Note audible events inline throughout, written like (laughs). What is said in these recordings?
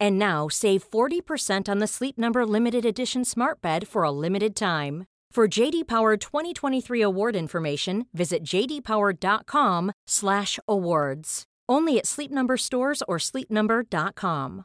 And now save 40% on the Sleep Number limited edition Smart Bed for a limited time. For JD Power 2023 award information, visit jdpower.com/awards. Only at Sleep Number stores or sleepnumber.com.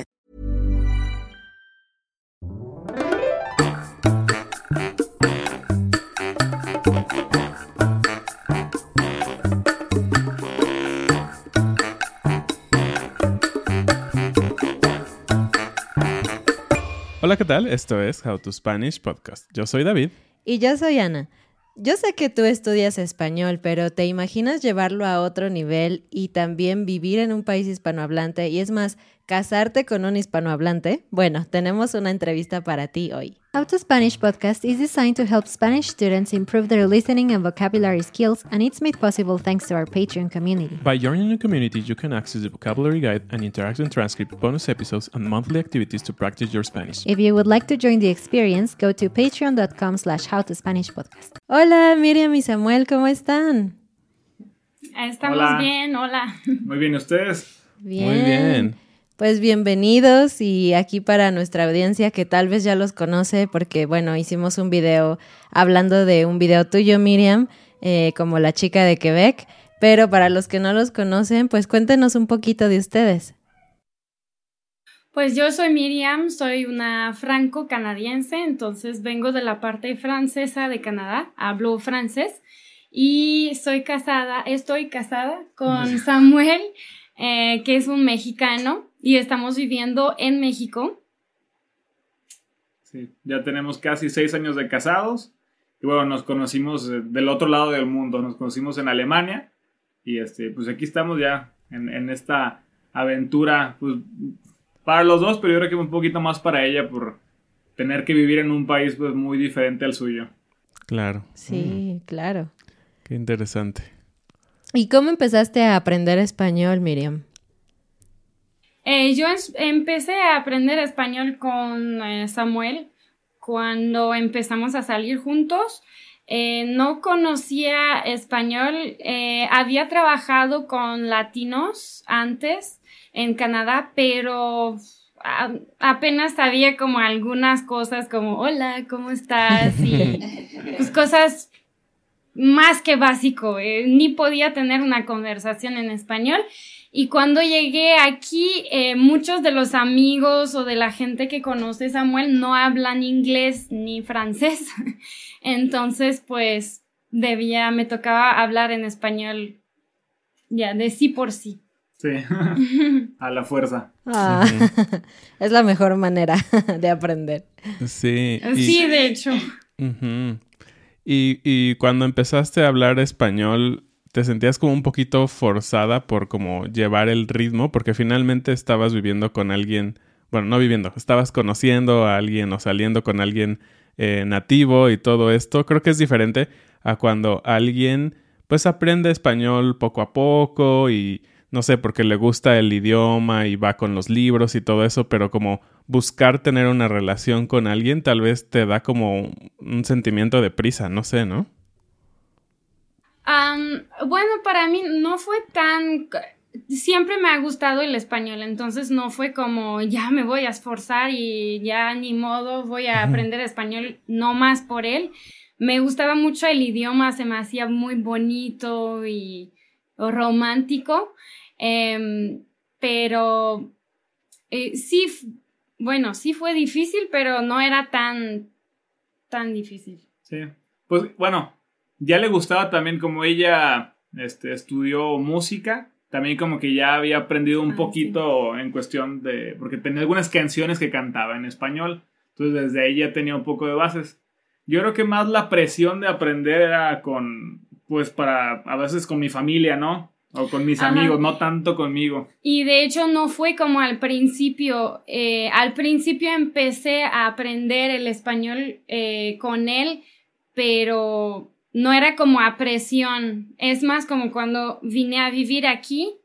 Hola, ¿qué tal? Esto es How to Spanish Podcast. Yo soy David. Y yo soy Ana. Yo sé que tú estudias español, pero ¿te imaginas llevarlo a otro nivel y también vivir en un país hispanohablante y es más, casarte con un hispanohablante? Bueno, tenemos una entrevista para ti hoy. How to Spanish podcast is designed to help Spanish students improve their listening and vocabulary skills, and it's made possible thanks to our Patreon community. By joining the community, you can access the vocabulary guide and interactive transcript, bonus episodes, and monthly activities to practice your Spanish. If you would like to join the experience, go to patreon.com slash howtospanishpodcast. Hola, Miriam y Samuel, ¿cómo están? Estamos Hola. bien, hola. Muy bien, ¿ustedes? Bien. Muy bien. Pues bienvenidos y aquí para nuestra audiencia que tal vez ya los conoce porque bueno, hicimos un video hablando de un video tuyo Miriam, eh, como la chica de Quebec, pero para los que no los conocen, pues cuéntenos un poquito de ustedes. Pues yo soy Miriam, soy una franco-canadiense, entonces vengo de la parte francesa de Canadá, hablo francés y soy casada, estoy casada con Samuel, eh, que es un mexicano y estamos viviendo en México. Sí, ya tenemos casi seis años de casados. Y bueno, nos conocimos eh, del otro lado del mundo, nos conocimos en Alemania. Y este, pues aquí estamos ya en, en esta aventura, pues para los dos, pero yo creo que un poquito más para ella por tener que vivir en un país pues muy diferente al suyo. Claro. Sí, claro. Qué interesante. ¿Y cómo empezaste a aprender español, Miriam? Eh, yo es- empecé a aprender español con eh, Samuel cuando empezamos a salir juntos. Eh, no conocía español, había trabajado con latinos antes en Canadá, pero a- apenas sabía como algunas cosas como hola, ¿cómo estás? Y (laughs) pues cosas más que básico, ni podía tener una conversación en español. Y cuando llegué aquí, eh, muchos de los amigos o de la gente que conoce a Samuel no hablan inglés ni francés. (laughs) Entonces, pues, debía, me tocaba hablar en español ya de sí por sí. Sí, (laughs) a la fuerza. Ah, (laughs) es la mejor manera de aprender. Sí. y- Sí, de hecho. Y, y cuando empezaste a hablar español, ¿te sentías como un poquito forzada por como llevar el ritmo? Porque finalmente estabas viviendo con alguien, bueno, no viviendo, estabas conociendo a alguien o saliendo con alguien eh, nativo y todo esto. Creo que es diferente a cuando alguien pues aprende español poco a poco y no sé, porque le gusta el idioma y va con los libros y todo eso, pero como buscar tener una relación con alguien tal vez te da como un sentimiento de prisa, no sé, ¿no? Bueno, para mí no fue tan... Siempre me ha gustado el español, entonces no fue como ya me voy a esforzar y ya ni modo voy a aprender español, no más por él. Me gustaba mucho el idioma, se me hacía muy bonito y romántico, em, pero eh, sí, bueno, sí fue difícil, pero no era tan, tan difícil. Sí, pues bueno, ya le gustaba también como ella este, estudió música, también como que ya había aprendido un ah, poquito en cuestión de, porque tenía algunas canciones que cantaba en español, entonces desde ahí ya tenía un poco de bases. Yo creo que más la presión de aprender era con, pues para, a veces con mi familia, ¿no? O con mis amigos, no tanto conmigo. Y de hecho no fue como al principio. Eh, al principio empecé a aprender el español eh, con él, pero no era como a presión. Es más como cuando vine a vivir aquí,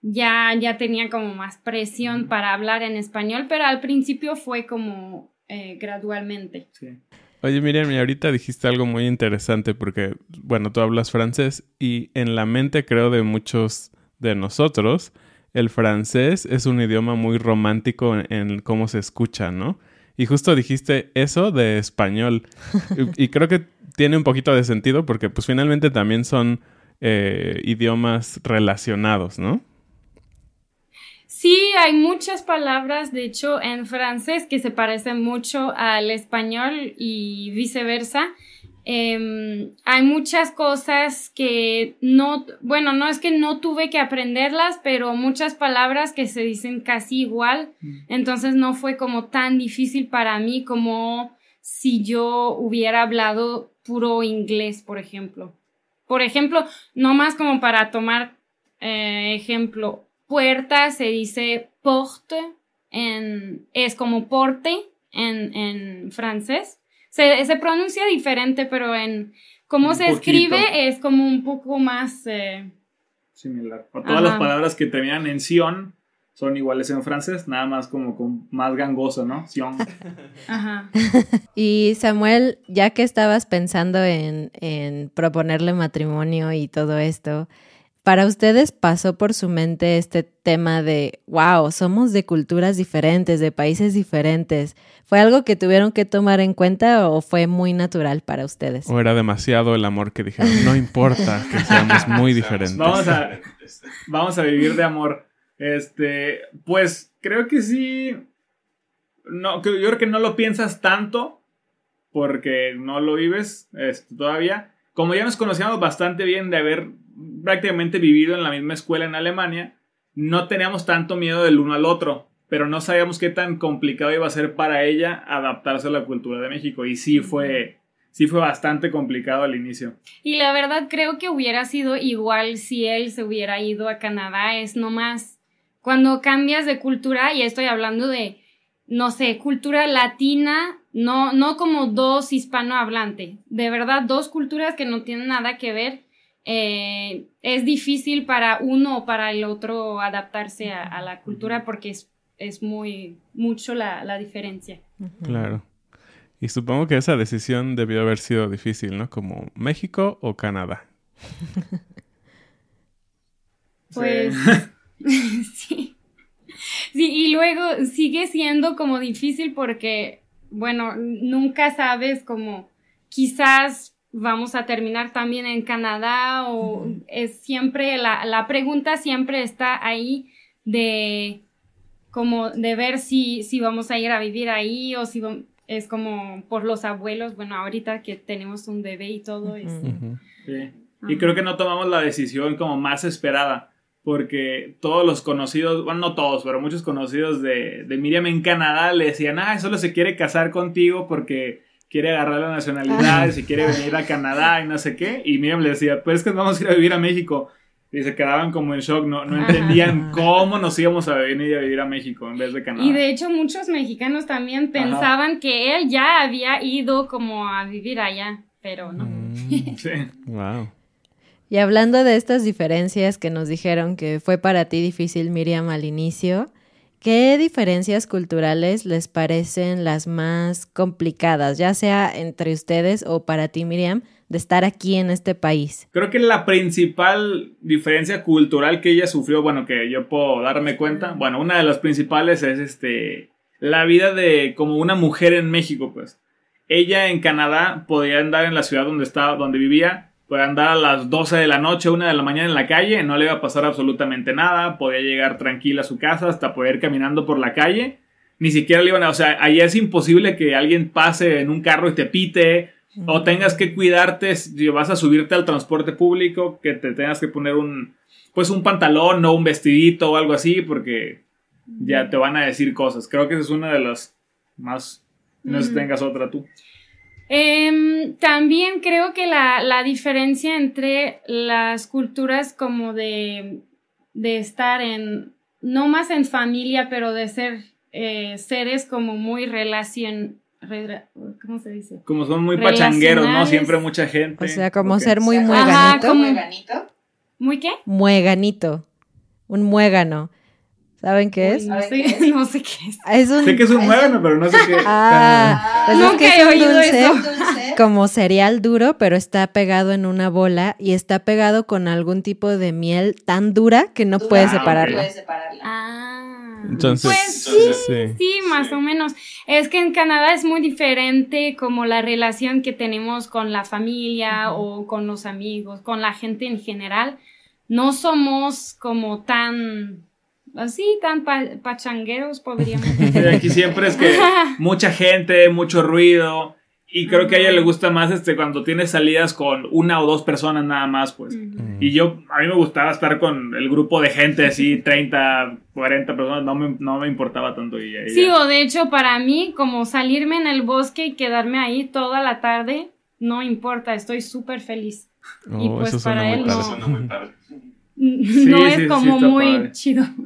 ya, ya tenía como más presión para hablar en español, pero al principio fue como eh, gradualmente. Oye, Miriam, y ahorita dijiste algo muy interesante porque, bueno, tú hablas francés y en la mente creo de muchos de nosotros, el francés es un idioma muy romántico en cómo se escucha, ¿no? Y justo dijiste eso de español. (laughs) y, creo que tiene un poquito de sentido porque pues finalmente también son eh, idiomas relacionados, ¿no? Sí, hay muchas palabras, de hecho, en francés que se parecen mucho al español y viceversa. Em, hay muchas cosas que no, bueno, no es que no tuve que aprenderlas, pero muchas palabras que se dicen casi igual, mm. entonces no fue como tan difícil para mí como si yo hubiera hablado puro inglés, por ejemplo. Por ejemplo, no más como para tomar eh, ejemplo, puerta se dice porte, en, es como porte en, en francés se, pronuncia diferente, pero en cómo se escribe es como un poco más... Eh, Similar. todas las palabras que tenían en Sion son iguales en francés, nada más como con más gangoso, ¿no? Sion. (laughs) Ajá. (laughs) y Samuel, ya que estabas pensando en, en proponerle matrimonio y todo esto, ¿Para ustedes pasó por su mente este tema de, wow, somos de culturas diferentes, de países diferentes? ¿Fue algo que tuvieron que tomar en cuenta o fue muy natural para ustedes? ¿O era demasiado el amor que dijeron, no importa que seamos muy diferentes? (laughs) Vamos a, vamos a vivir de amor. Este, pues creo que sí. No, yo creo que no lo piensas tanto porque no lo vives este, todavía. Como ya nos conocíamos bastante bien de haber prácticamente vivido en la misma escuela en Alemania, no teníamos tanto miedo del uno al otro, pero no sabíamos qué tan complicado iba a ser para ella adaptarse a la cultura de México. Y sí fue, sí fue bastante complicado al inicio. Y la verdad creo que hubiera sido igual si él se hubiera ido a Canadá. Es nomás cuando cambias de cultura, y estoy hablando de, no sé, cultura latina, no, no como dos hispanohablantes, de verdad dos culturas que no tienen nada que ver eh, es difícil para uno o para el otro adaptarse a, la cultura porque es, muy mucho la, diferencia. Claro. Y supongo que esa decisión debió haber sido difícil, ¿no? Como México o Canadá. (laughs) pues (laughs) (laughs) sí. Sí, y luego sigue siendo como difícil porque, bueno, nunca sabes como quizás vamos a terminar también en Canadá o es siempre, la, la, pregunta siempre está ahí de como de ver si, si vamos a ir a vivir ahí o si es como por los abuelos, bueno, ahorita que tenemos un bebé y todo eso. Sí. Y creo que no tomamos la decisión como más esperada, porque todos los conocidos, bueno, no todos, pero muchos conocidos de, de Miriam en Canadá le decían, ah, solo se quiere casar contigo porque quiere agarrar la nacionalidad, si quiere venir a Canadá y no sé qué. Y Miriam le decía, pues es que vamos a ir a vivir a México. Y se quedaban como en shock, no, no entendían cómo nos íbamos a venir a vivir a México en vez de Canadá. Y de hecho muchos mexicanos también pensaban que él ya había ido como a vivir allá, pero no. Mm, sí. (laughs) Wow. Y hablando de estas diferencias que nos dijeron que fue para ti difícil, Miriam, al inicio, ¿qué diferencias culturales les parecen las más complicadas, ya sea entre ustedes o para ti, Miriam, de estar aquí en este país? Creo que la principal diferencia cultural que ella sufrió, bueno, que yo puedo darme cuenta, bueno, una de las principales es este la vida de como una mujer en México, pues. Ella en Canadá podía andar en la ciudad donde estaba, donde vivía, podía andar a las 12 de la noche, 1 de la mañana en la calle, no le iba a pasar absolutamente nada, podía llegar tranquila a su casa, hasta poder ir caminando por la calle. Ni siquiera le iban a, o sea, ahí es imposible que alguien pase en un carro y te pite, o tengas que cuidarte si vas a subirte al transporte público, que te tengas que poner un, pues un pantalón o un vestidito o algo así, porque ya te van a decir cosas. Creo que esa es una de las más... No sé si tengas otra tú. Em, también creo que la, la, diferencia entre las culturas como de, de, estar en, no más en familia, pero de ser eh, seres como muy relación... ¿Cómo se dice? Como son muy pachangueros, ¿no? Siempre mucha gente. O sea, como ser muy mueganito. ¿Mueganito? ¿Muy qué? Mueganito. Un muégano. ¿Saben qué es? no, sé, (laughs) no, sé, qué es. Sé que es un muégano, pero no sé qué. Ah, pues es que es un dulce, (laughs) como cereal duro, pero está pegado en una bola y está pegado con algún tipo de miel tan dura que no puedes separarla. Ah. Entonces, pues sí, sí, más o menos. Es que en Canadá es muy diferente como la relación que tenemos con la familia o con los amigos, con la gente en general. No somos como tan así tan pachangueros podríamos (laughs) decir. Aquí siempre es que (laughs) mucha gente, mucho ruido. Y creo que a ella le gusta más este cuando tienes salidas con una o dos personas nada más, pues. Y yo, a mí me gustaba estar con el grupo de gente así, (laughs) 30, 40 personas, no me, no me importaba tanto. Y, sí, o de hecho para mí, como salirme en el bosque y quedarme ahí toda la tarde, no importa, estoy súper feliz. y Oh, pues eso suena para él muy no, no es sí, como muy padre. chido. (laughs)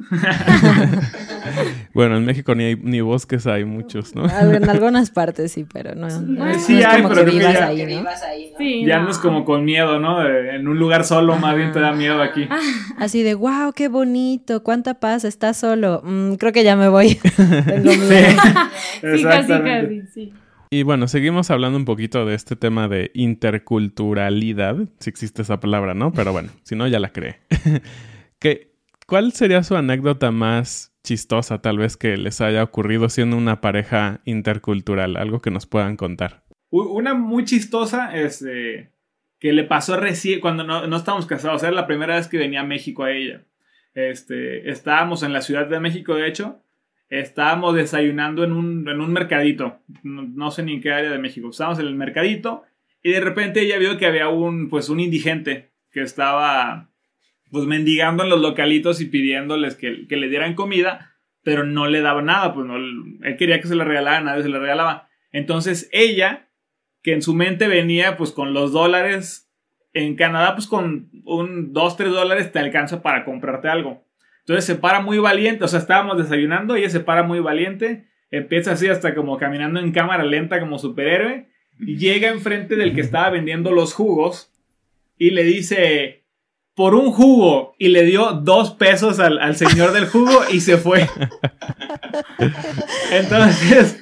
Bueno, en México ni, hay, ni bosques hay muchos, ¿no? En algunas partes sí, pero no, no es- Sí no es hay, como pero que creo que vivas ya- ahí, ¿no? Sí, Ya no. andas como con miedo, ¿no? De- en un lugar solo, más bien te da miedo aquí. Así de, wow, qué bonito, cuánta paz, estás solo. Mm, creo que ya me voy. (laughs) Tengo miedo. Sí, (laughs) casi, casi, sí. Y bueno, seguimos hablando un poquito de este tema de interculturalidad, si existe esa palabra, ¿no? Pero bueno, si no, ya la cree. (laughs) ¿Qué, ¿Cuál sería su anécdota más chistosa, tal vez, que les haya ocurrido siendo una pareja intercultural? Algo que nos puedan contar. Una muy chistosa, este, que le pasó recién, cuando no, no estábamos casados, era la primera vez que venía a México a ella. Este, estábamos en la Ciudad de México, de hecho, estábamos desayunando en un, en un mercadito, no, sé ni en qué área de México, estábamos en el mercadito y de repente ella vio que había un, pues, un indigente que estaba, pues, mendigando en los localitos y pidiéndoles que, que le dieran comida, pero no le daba nada, pues, no, él quería que se le regalara, nadie se le regalaba. Entonces ella, que en su mente venía pues con los dólares, en Canadá pues con un 2, 3 dólares te alcanza para comprarte algo. Entonces se para muy valiente, o sea, estábamos desayunando, ella se para muy valiente, empieza así hasta como caminando en cámara lenta como superhéroe, y llega enfrente del que estaba vendiendo los jugos y le dice, por un jugo, y le dio dos pesos al, al señor del jugo y se fue. (laughs) Entonces,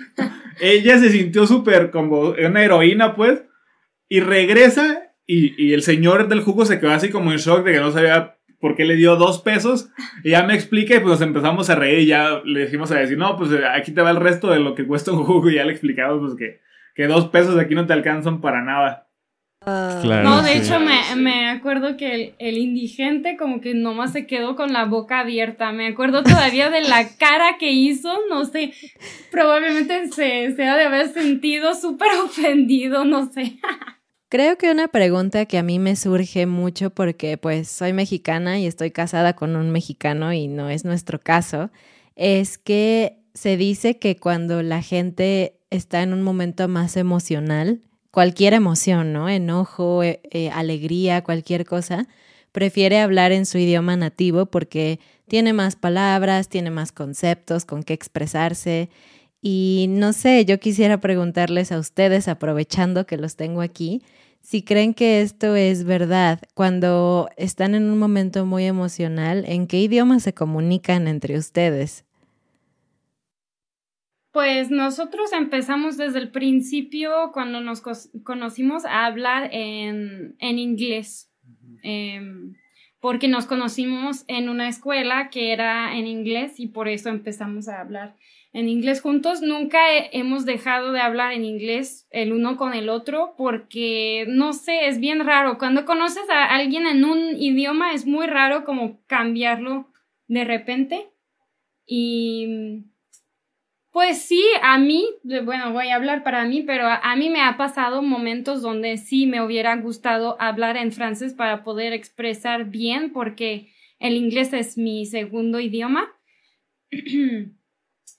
ella se sintió súper como una heroína, pues, y regresa y, y el señor del jugo se quedó así como en shock de que no sabía por qué le dio dos pesos. Y ya me explica y pues nos empezamos a reír y ya le dijimos a decir, no, pues aquí te va el resto de lo que cuesta un jugo y ya le explicamos pues que, que dos pesos aquí no te alcanzan para nada. Claro, No, de sí. hecho me, me acuerdo que el, el indigente como que nomás se quedó con la boca abierta. Me acuerdo (laughs) todavía de la cara que hizo, no sé, probablemente se, se ha de haber sentido súper ofendido, no sé. (laughs) Creo que una pregunta que a mí me surge mucho porque pues soy mexicana y estoy casada con un mexicano y no es nuestro caso, es que se dice que cuando la gente está en un momento más emocional, cualquier emoción, ¿no? Enojo, eh, eh, alegría, cualquier cosa, prefiere hablar en su idioma nativo porque tiene más palabras, tiene más conceptos con qué expresarse. Y no sé, yo quisiera preguntarles a ustedes, aprovechando que los tengo aquí, si creen que esto es verdad, cuando están en un momento muy emocional, ¿en qué idioma se comunican entre ustedes? Pues nosotros empezamos desde el principio, cuando nos conocimos, a hablar en, inglés, em, porque nos conocimos en una escuela que era en inglés y por eso empezamos a hablar en inglés juntos. Nunca hemos dejado de hablar en inglés el uno con el otro porque, no sé, es bien raro. Cuando conoces a alguien en un idioma es muy raro como cambiarlo de repente. Y pues sí, a mí, bueno, voy a hablar para mí, pero a, mí me ha pasado momentos donde sí me hubiera gustado hablar en francés para poder expresar bien, porque el inglés es mi segundo idioma. (clears throat)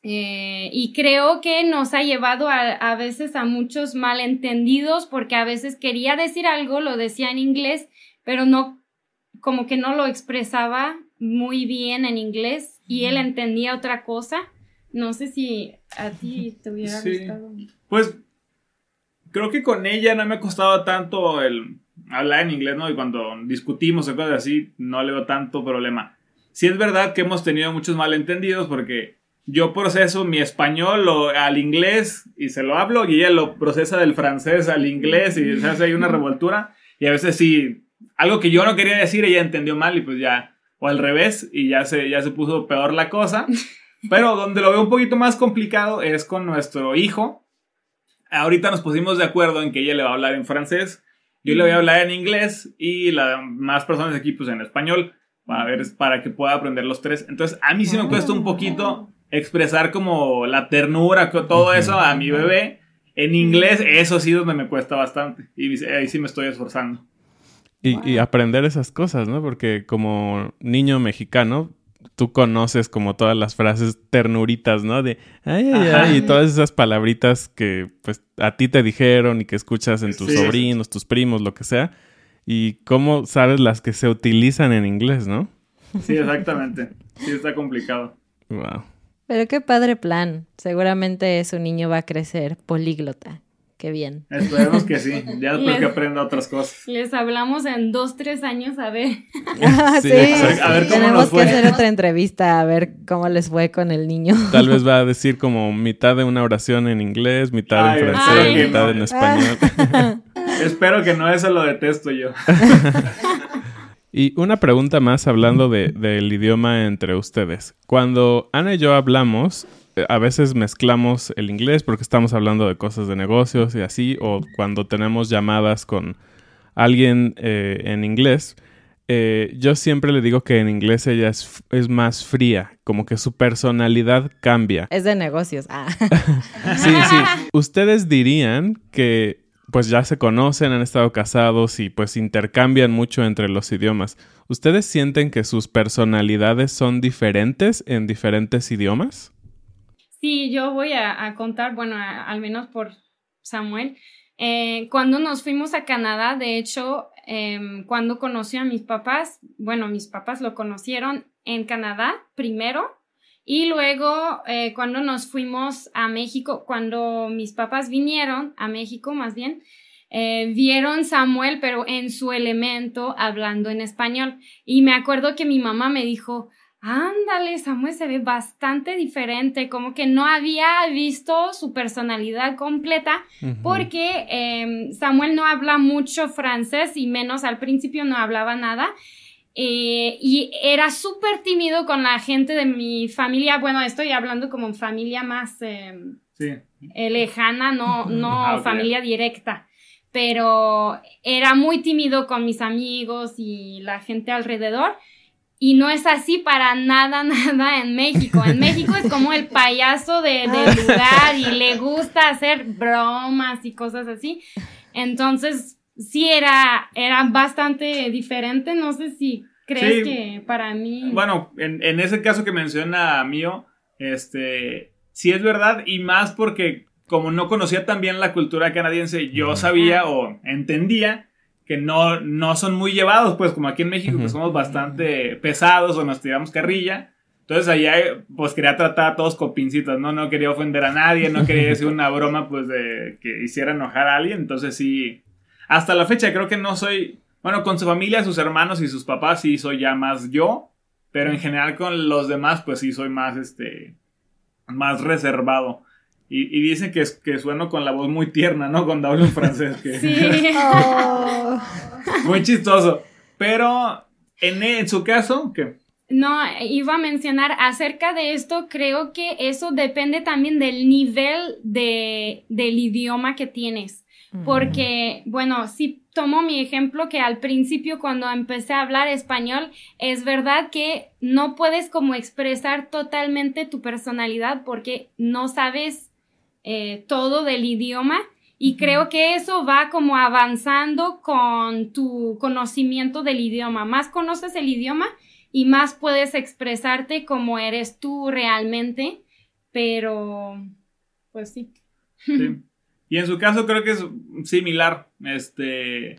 Eh, y creo que nos ha llevado a, a, veces a muchos malentendidos, porque a veces quería decir algo, lo decía en inglés, pero no, como que no lo expresaba muy bien en inglés y él entendía otra cosa. No sé si a ti te hubiera gustado. Pues creo que con ella no me ha costado tanto el hablar en inglés, ¿no? Y cuando discutimos o cosas así, no le veo tanto problema. Sí es verdad que hemos tenido muchos malentendidos porque yo proceso mi español al inglés y se lo hablo y ella lo procesa del francés al inglés y se hace ahí una revoltura y a veces sí, algo que yo no quería decir ella entendió mal y pues ya, o al revés y ya se, ya se puso peor la cosa. (laughs) Pero donde lo veo un poquito más complicado es con nuestro hijo. Ahorita nos pusimos de acuerdo en que ella le va a hablar en francés, yo le voy a hablar en inglés y las más personas aquí pues en español para ver para que pueda aprender los tres. Entonces, a mí sí me cuesta un poquito expresar como la ternura, todo eso a mi bebé. En inglés, eso sí es donde me cuesta bastante. Y ahí sí me estoy esforzando. Y, y, aprender esas cosas, ¿no? Porque como niño mexicano, tú conoces como todas las frases ternuritas, ¿no? De ay, ay, ay, y todas esas palabritas que pues a ti te dijeron y que escuchas en tus sobrinos, tus primos, lo que sea. Y cómo sabes las que se utilizan en inglés, ¿no? Sí, exactamente. Sí, está complicado. Wow. Pero qué padre plan. Seguramente su niño va a crecer políglota. Qué bien. Esperemos que sí, ya (laughs) después que aprenda otras cosas. Les hablamos en dos, tres años a ver. (laughs) Ah, sí, a ver cómo Tenemos que hacer otra entrevista a ver cómo les fue con el niño. Tal vez va a (laughs) decir como mitad de una oración en inglés, mitad en francés, mitad en español. Espero que no, eso lo detesto yo. Y una pregunta más hablando de, del idioma entre ustedes. Cuando Ana y yo hablamos, eh, a veces mezclamos el inglés porque estamos hablando de cosas de negocios y así, o cuando tenemos llamadas con alguien eh, en inglés, eh, yo siempre le digo que en inglés ella es, es, más fría, como que su personalidad cambia. Es de negocios. Ah. (laughs) sí, sí. (laughs) Ustedes dirían que pues ya se conocen, han estado casados y pues intercambian mucho entre los idiomas. ¿Ustedes sienten que sus personalidades son diferentes en diferentes idiomas? Sí, yo voy a, contar, bueno, al menos por Samuel. Eh, cuando nos fuimos a Canadá, de hecho, em, cuando conoció a mis papás, bueno, mis papás lo conocieron en Canadá primero y luego eh, cuando nos fuimos a México, cuando mis papás vinieron a México más bien, eh, vieron Samuel, pero en su elemento, hablando en español. Y me acuerdo que mi mamá me dijo, ándale, Samuel se ve bastante diferente, como que no había visto su personalidad completa, porque em, Samuel no habla mucho francés y menos al principio no hablaba nada. Eh, y era súper tímido con la gente de mi familia. Bueno, estoy hablando como familia más em, eh, lejana, no, (laughs) no ah, familia directa. Pero era muy tímido con mis amigos y la gente alrededor. Y no es así para nada, (laughs) nada en México. En México es como el payaso de, del (laughs) lugar y le gusta hacer bromas y cosas así. Entonces, sí era, era bastante diferente. No sé si crees que para mí. Bueno, en, en, ese caso que menciona mío, este, sí es verdad y más porque como no conocía tan bien la cultura canadiense, yo sabía o entendía que no, no son muy llevados, pues como aquí en México, que somos bastante pesados o nos tiramos carrilla. Entonces allá, pues quería tratar a todos con pincitas, ¿no? No quería ofender a nadie, no quería decir una broma, pues de que hiciera enojar a alguien. Entonces sí, hasta la fecha creo que no soy, bueno, con su familia, sus hermanos y sus papás sí soy ya más yo, pero en general con los demás pues sí soy más, este, más reservado. Y, y dicen que, que sueno con la voz muy tierna, ¿no? Cuando hablo en francés. Que... Sí. Oh. (laughs) muy chistoso. Pero en, en su caso, que No, iba a mencionar acerca de esto, creo que eso depende también del nivel de, del idioma que tienes. Porque, bueno, si tomo mi ejemplo que al principio cuando empecé a hablar español, es verdad que no puedes como expresar totalmente tu personalidad porque no sabes eh, todo del idioma y creo que eso va como avanzando con tu conocimiento del idioma. Más conoces el idioma y más puedes expresarte como eres tú realmente, pero pues sí. Sí. (laughs) Y en su caso creo que es similar. Este.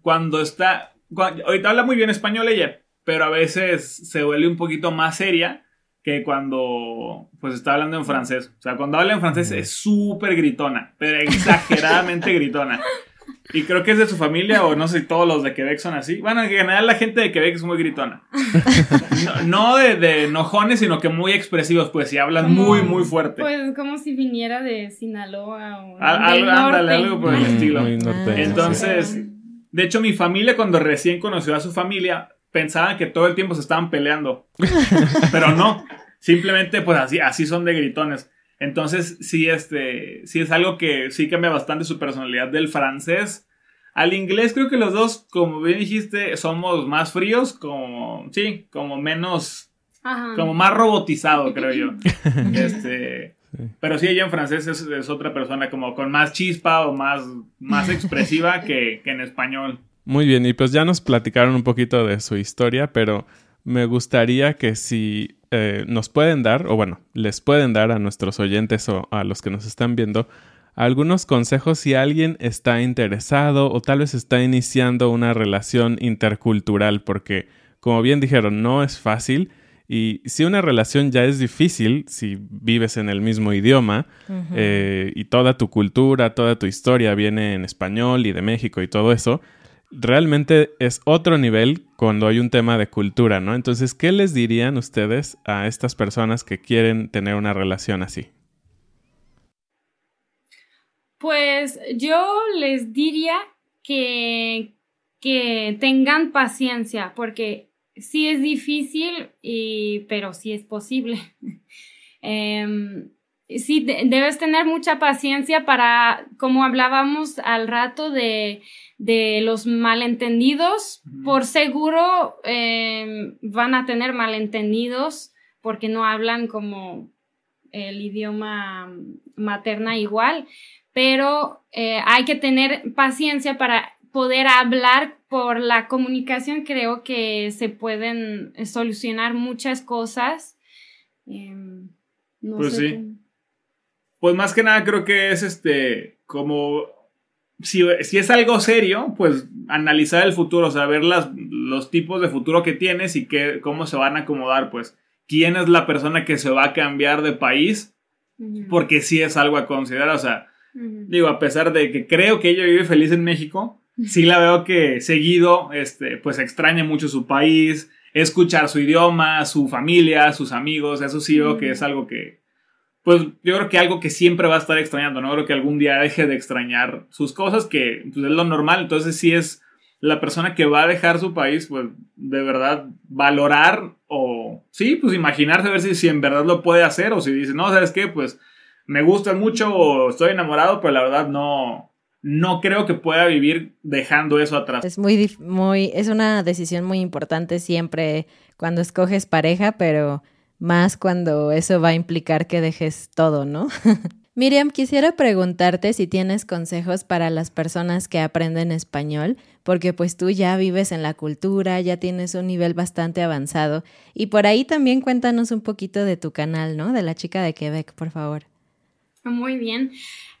Cuando está. ahorita habla muy bien español ella, pero a veces se vuelve un poquito más seria que cuando pues está hablando en francés. O sea, cuando habla en francés es súper gritona, pero exageradamente gritona. Y creo que es de su familia, o no sé si todos los de Quebec son así. Bueno, en general la gente de Quebec es muy gritona. No, (laughs) no de, de enojones, sino que muy expresivos, pues, y hablan Como- muy, muy fuerte. Pues como si viniera de Sinaloa o Al- del ándale, norte. algo por el Mm, estilo. norteño, Entonces, sí. de hecho, mi familia, cuando recién conoció a su familia, pensaban que todo el tiempo se estaban peleando. (laughs) Pero no. Simplemente, pues así, así son de gritones. Entonces, sí, este, sí es algo que sí cambia bastante su personalidad del francés. Al inglés, creo que los dos, como bien dijiste, somos más fríos, como, sí, como menos, Ajá. como más robotizado, creo yo. (laughs) Este, pero sí, ella en francés es, es otra persona, como con más chispa o más, más expresiva (laughs) que, que en español. Muy bien, y pues ya nos platicaron un poquito de su historia, pero me gustaría que si eh, nos pueden dar, o bueno, les pueden dar a nuestros oyentes o a los que nos están viendo, algunos consejos si alguien está interesado o tal vez está iniciando una relación intercultural, porque como bien dijeron, no es fácil. Y si una relación ya es difícil, si vives en el mismo idioma eh, y toda tu cultura, toda tu historia viene en español y de México y todo eso, realmente es otro nivel cuando hay un tema de cultura, ¿no? Entonces, ¿qué les dirían ustedes a estas personas que quieren tener una relación así? Pues yo les diría que, que tengan paciencia, porque sí es difícil, y, pero sí es posible. (laughs) Em, sí, de- debes tener mucha paciencia para, como hablábamos al rato de, de los malentendidos, por seguro em, van a tener malentendidos porque no hablan como el idioma materna igual, pero eh, hay que tener paciencia para poder hablar por la comunicación. Creo que se pueden solucionar muchas cosas. Em, no Pues sé sí. Pues más que nada creo que es este, como, si, si es algo serio, pues analizar el futuro, saber las, los tipos de futuro que tienes y qué, cómo se van a acomodar, pues quién es la persona que se va a cambiar de país, porque sí es algo a considerar, o sea, digo, a pesar de que creo que ella vive feliz en México, sí la veo que seguido, este, pues extraña mucho su país, escuchar su idioma, su familia, sus amigos, eso sí veo que es algo que, pues yo creo que algo que siempre va a estar extrañando, no creo que algún día deje de extrañar sus cosas, que pues, es lo normal, entonces sí es la persona que va a dejar su país, pues de verdad valorar o, sí, pues imaginarse a ver si, si en verdad lo puede hacer o si dice, no, ¿sabes qué? Pues me gustan mucho o estoy enamorado, pero la verdad no, no creo que pueda vivir dejando eso atrás. Es muy, muy, es una decisión muy importante siempre cuando escoges pareja, pero más cuando eso va a implicar que dejes todo, ¿no? (laughs) Miriam, quisiera preguntarte si tienes consejos para las personas que aprenden español, porque pues tú ya vives en la cultura, ya tienes un nivel bastante avanzado, y por ahí también cuéntanos un poquito de tu canal, ¿no? De la chica de Quebec, por favor. Muy bien.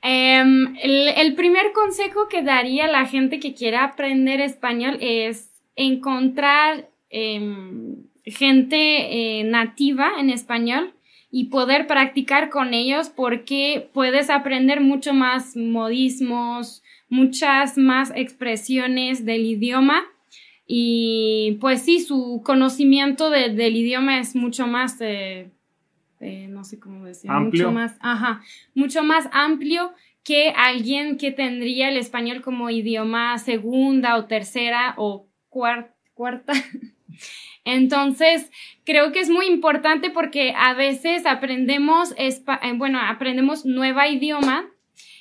Em, el, primer consejo que daría a la gente que quiera aprender español es encontrar em, gente eh, nativa en español y poder practicar con ellos porque puedes aprender mucho más modismos, muchas más expresiones del idioma y pues sí, su conocimiento del idioma es mucho más, eh, eh, no sé cómo decir, Amplio. mucho más, ajá, mucho más amplio que alguien que tendría el español como idioma segunda o tercera o cuar- cuarta. (laughs) Entonces, creo que es muy importante porque a veces aprendemos, eh, bueno, aprendemos nueva idioma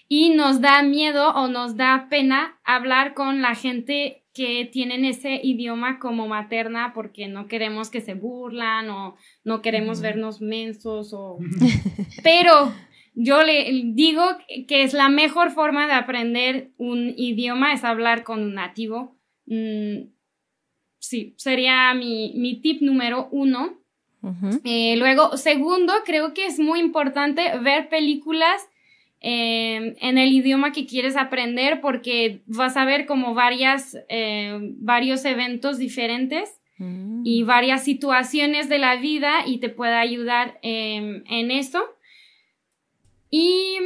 y nos da miedo o nos da pena hablar con la gente que tienen ese idioma como materna porque no queremos que se burlan o no queremos vernos mensos o... (laughs) Pero yo le digo que es la mejor forma de aprender un idioma es hablar con un nativo. Mm, sí, sería mi, mi tip número uno. Eh, luego, segundo, creo que es muy importante ver películas eh, en el idioma que quieres aprender porque vas a ver como varias, eh, varios eventos diferentes Mm. y varias situaciones de la vida y te puede ayudar em, en eso. Y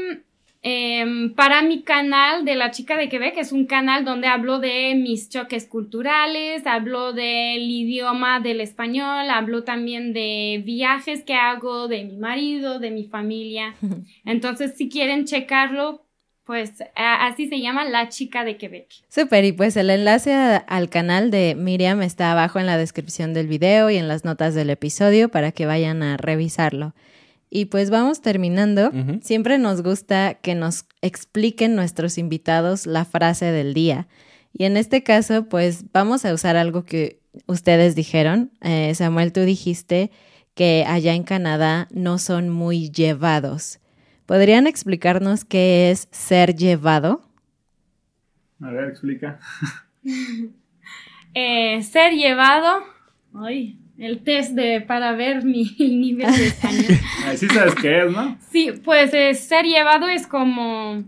em, para mi canal de la chica de Quebec, es un canal donde hablo de mis choques culturales, hablo del idioma del español, hablo también de viajes que hago, de mi marido, de mi familia. (laughs) Entonces, si quieren checarlo, pues así se llama La chica de Quebec. Súper, y pues el enlace a- al canal de Miriam está abajo en la descripción del video y en las notas del episodio para que vayan a revisarlo. Y pues vamos terminando. Siempre nos gusta que nos expliquen nuestros invitados la frase del día. Y en este caso, pues vamos a usar algo que ustedes dijeron. Eh, Samuel, tú dijiste que allá en Canadá no son muy llevados. ¿Podrían explicarnos qué es ser llevado? A ver, explica. (laughs) Eh, ser llevado. Ay, el test de para ver mi (laughs) nivel de español. (laughs) Ahí sí sabes qué es, ¿no? Sí, pues eh, ser llevado es como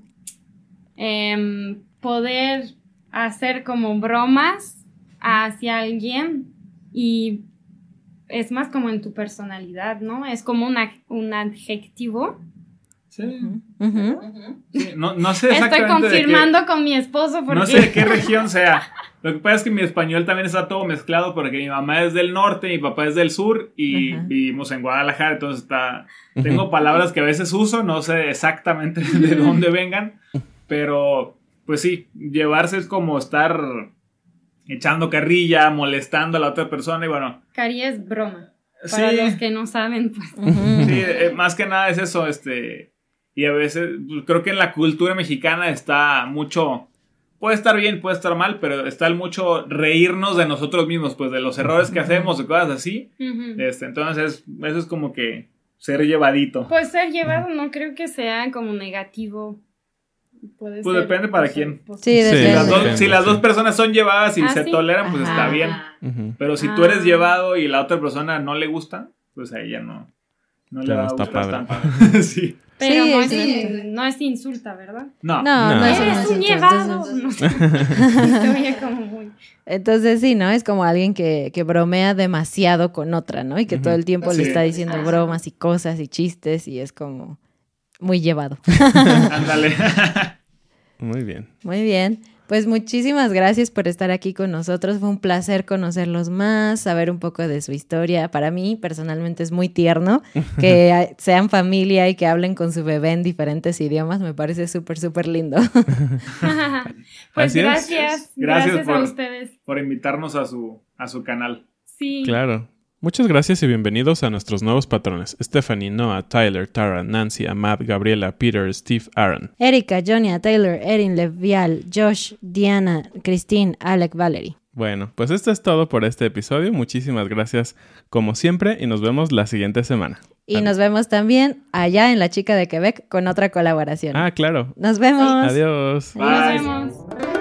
em, poder hacer como bromas hacia alguien y es más como en tu personalidad, ¿no? Es como una- un adjetivo. Sí. No, no sé Estoy exactamente de qué- confirmando con mi esposo porque No sé de qué región sea. (laughs) Lo que pasa es que mi español también está todo mezclado porque mi mamá es del norte, mi papá es del sur y Ajá. vivimos en Guadalajara, entonces está... Tengo palabras que a veces uso, no sé exactamente (laughs) de dónde vengan, pero pues sí, llevarse es como estar echando carrilla, molestando a la otra persona y bueno, Cari es broma. sí, Para los que no saben, pues. Sí, eh, más que nada es eso, este, y a veces pues, creo que en la cultura mexicana está mucho, puede estar bien, puede estar mal, pero está el mucho reírnos de nosotros mismos, pues de los errores que hacemos, de cosas así, este, entonces eso es como que ser llevadito. Pues ser llevado no creo que sea como negativo. Puede Pues ser, depende para ser quién. positivo. Sí, Sí, Si depende. las, dos, Depende, si las dos sí. personas son llevadas y ¿Ah, se sí? toleran, pues está bien. Pero si Ah. tú eres llevado y la otra persona no le gusta, pues a ella no, no le va no a está gustar (laughs) sí. Pero Sí, no, es, sí. no es insulta, ¿verdad? No. No, no, No. es un Eres un llevado. entonces- (laughs) como muy. Entonces sí, ¿no? Es como alguien que, que bromea demasiado con otra, ¿no? Y que todo el tiempo Sí. le está diciendo bromas y cosas y chistes y es como muy llevado. (laughs) (laughs) Ándale. Muy bien. Muy bien. Pues muchísimas gracias por estar aquí con nosotros. Fue un placer conocerlos más, saber un poco de su historia. Para mí personalmente es muy tierno que (laughs) sean familia y que hablen con su bebé en diferentes idiomas. Me parece súper, súper lindo. (laughs) (laughs) Pues. Gracias Gracias, por- a ustedes. por invitarnos a su, a su canal. Sí. Claro. Muchas gracias y bienvenidos a nuestros nuevos patrones. Stephanie, Noah, Tyler, Tara, Nancy, Amad, Gabriela, Peter, Steve, Aaron. Erika, Jonia, Taylor, Erin, Levial, Josh, Diana, Christine, Alec, Valerie. Bueno, pues esto es todo por este episodio. Muchísimas gracias como siempre y nos vemos la siguiente semana. Y nos vemos también allá en La Chica de Quebec con otra colaboración. Ah, claro. Nos vemos. Adiós. Nos Bye. vemos.